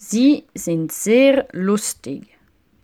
Sie sind sehr lustig.